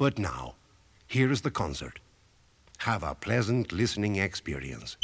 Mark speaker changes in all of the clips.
Speaker 1: But now, here is the concert. Have a pleasant listening experience.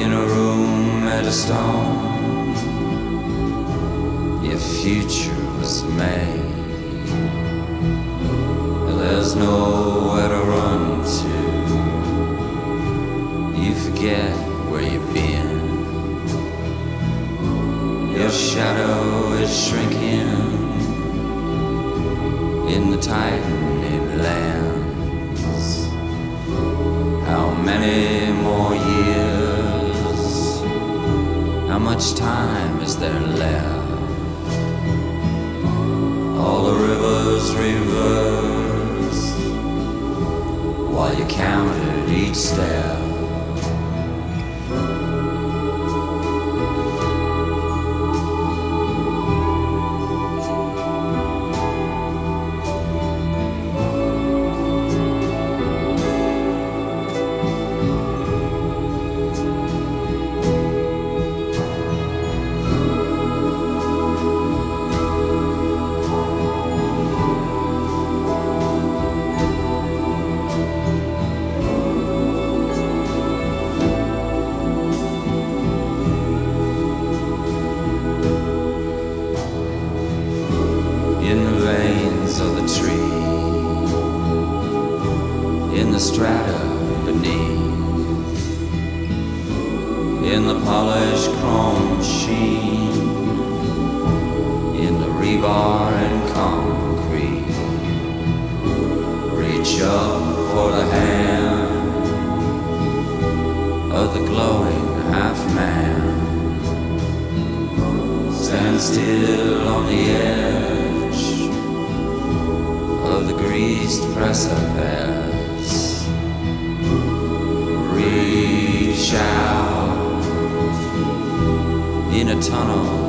Speaker 2: in a room at a storm. Your future was made. There's nowhere to run to. You forget where you've been. Your shadow is shrinking in the tide. much time is there left? All the rivers reverse while you counted each step. tunnel.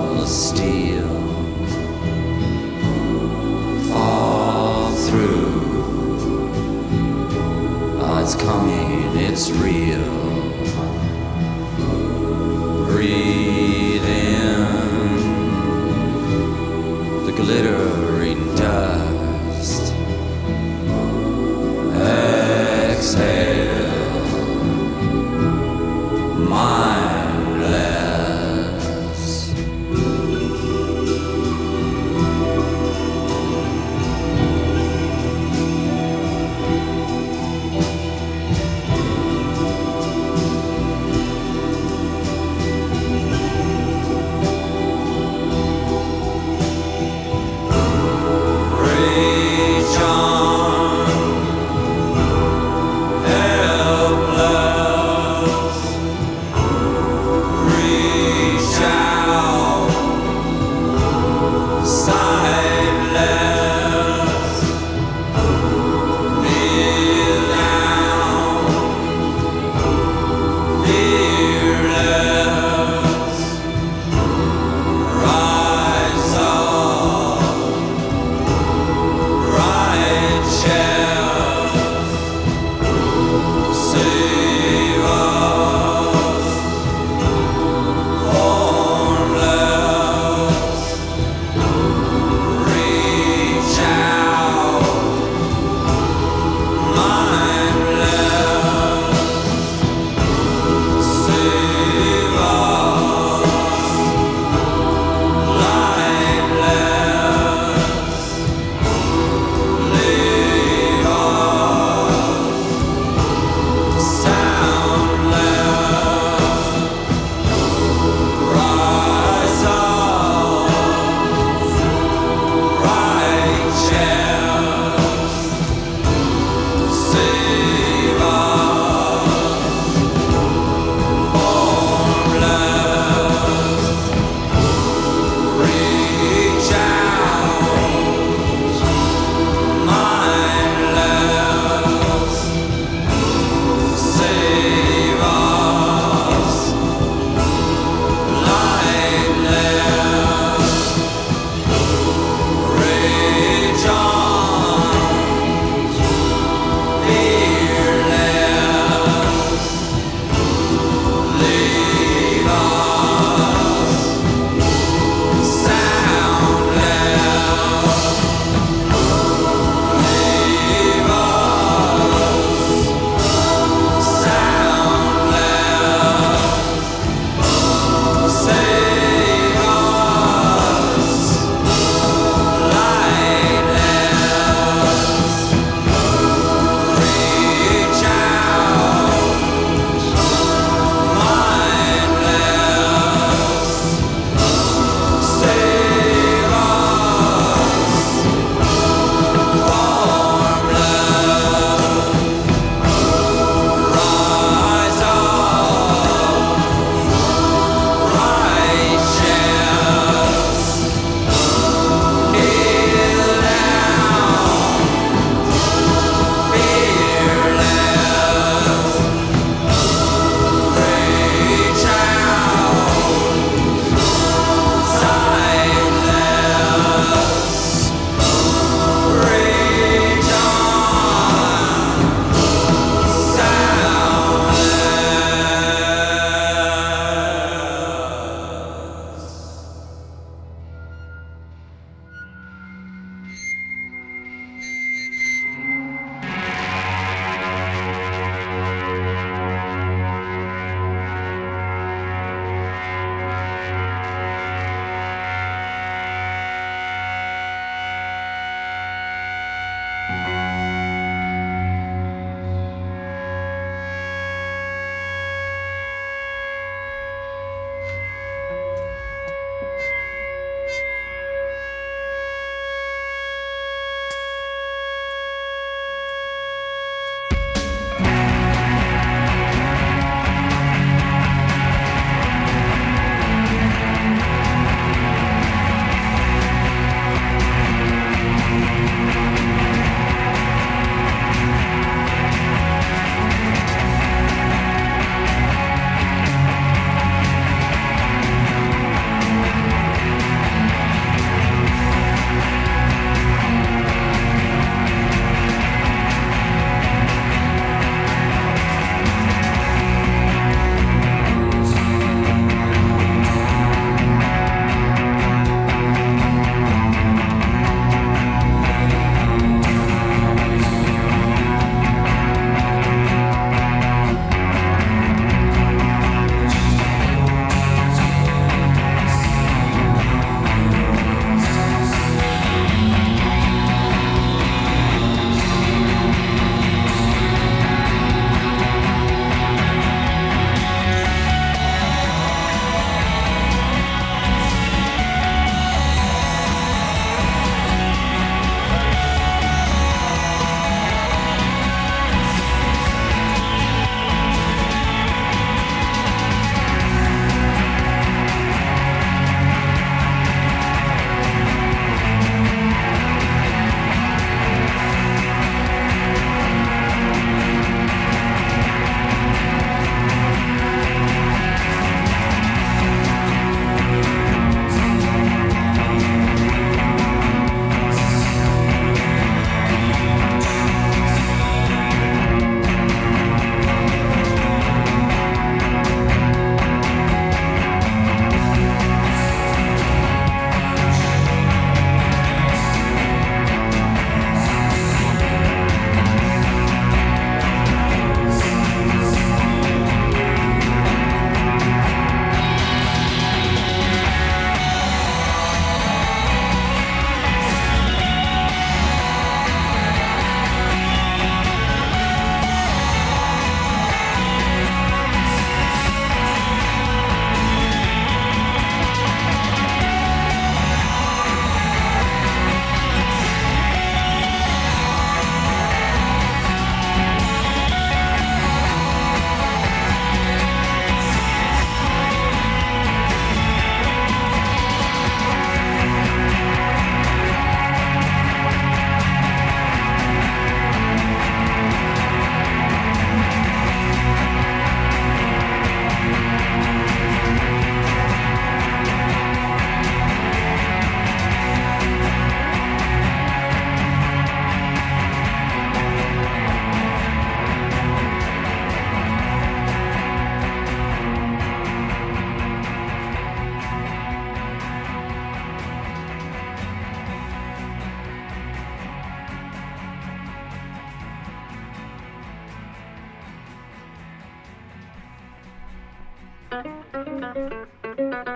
Speaker 3: thank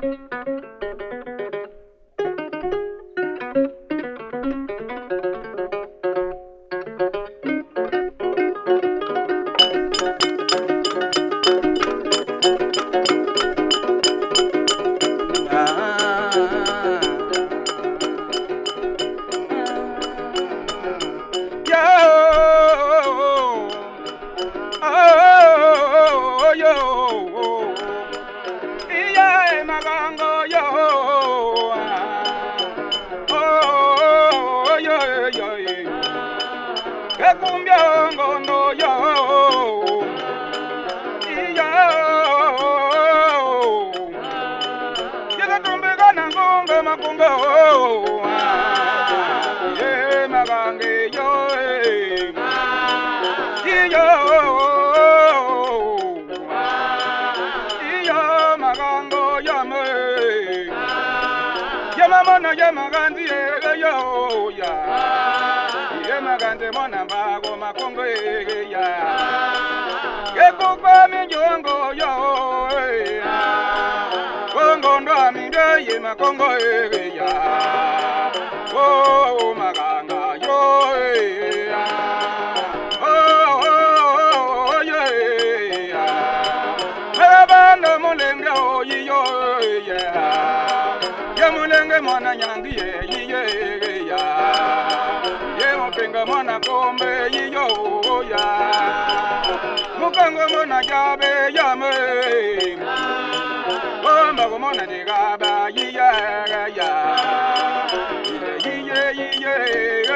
Speaker 3: you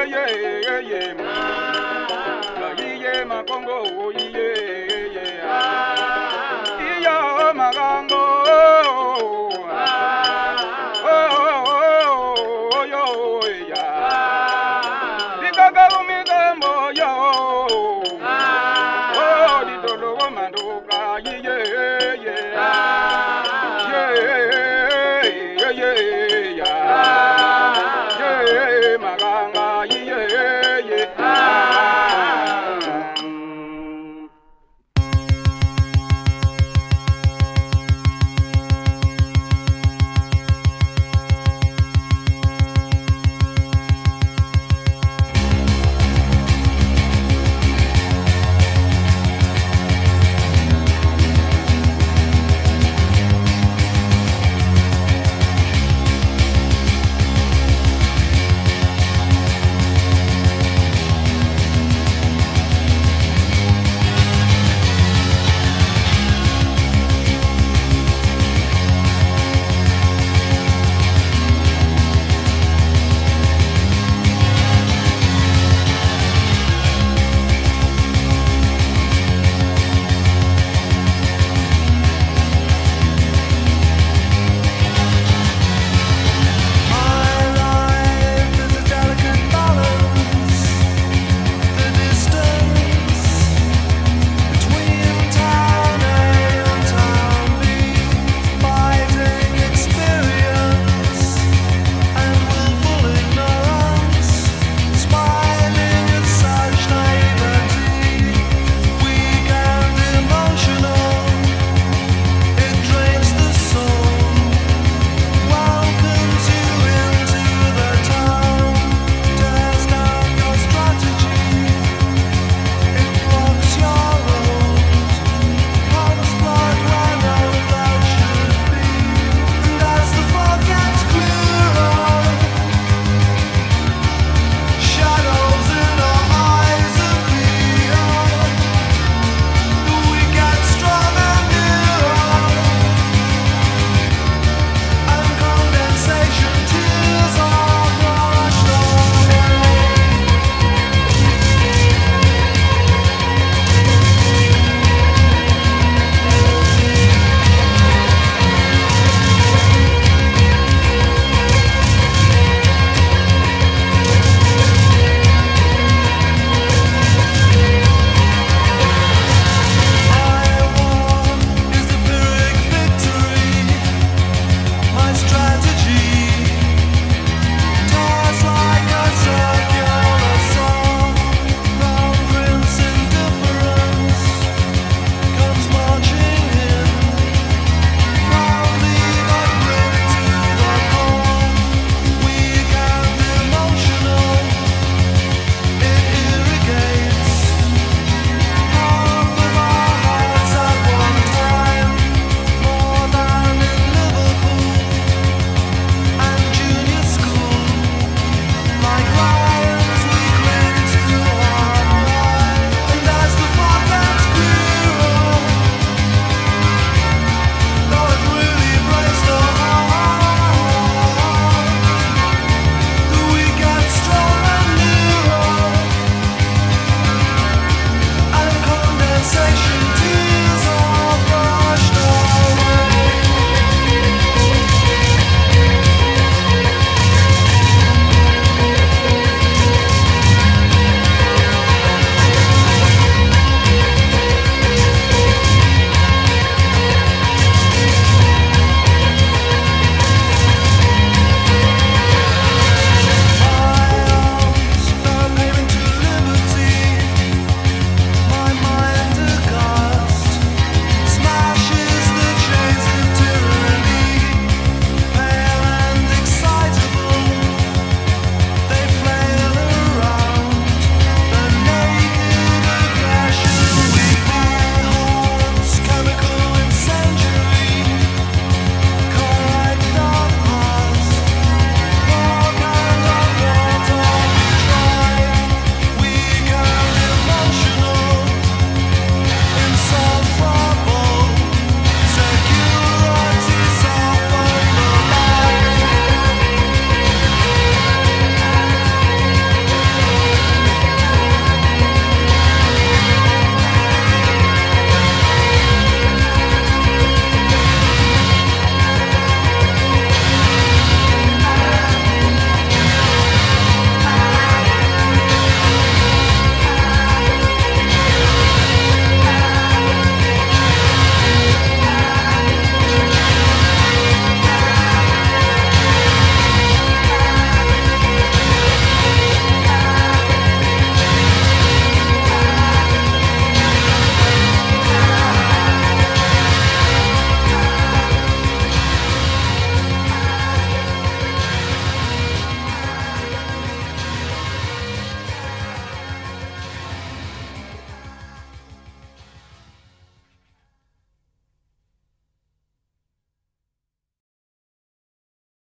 Speaker 3: ye ye ye ye ye makongo ye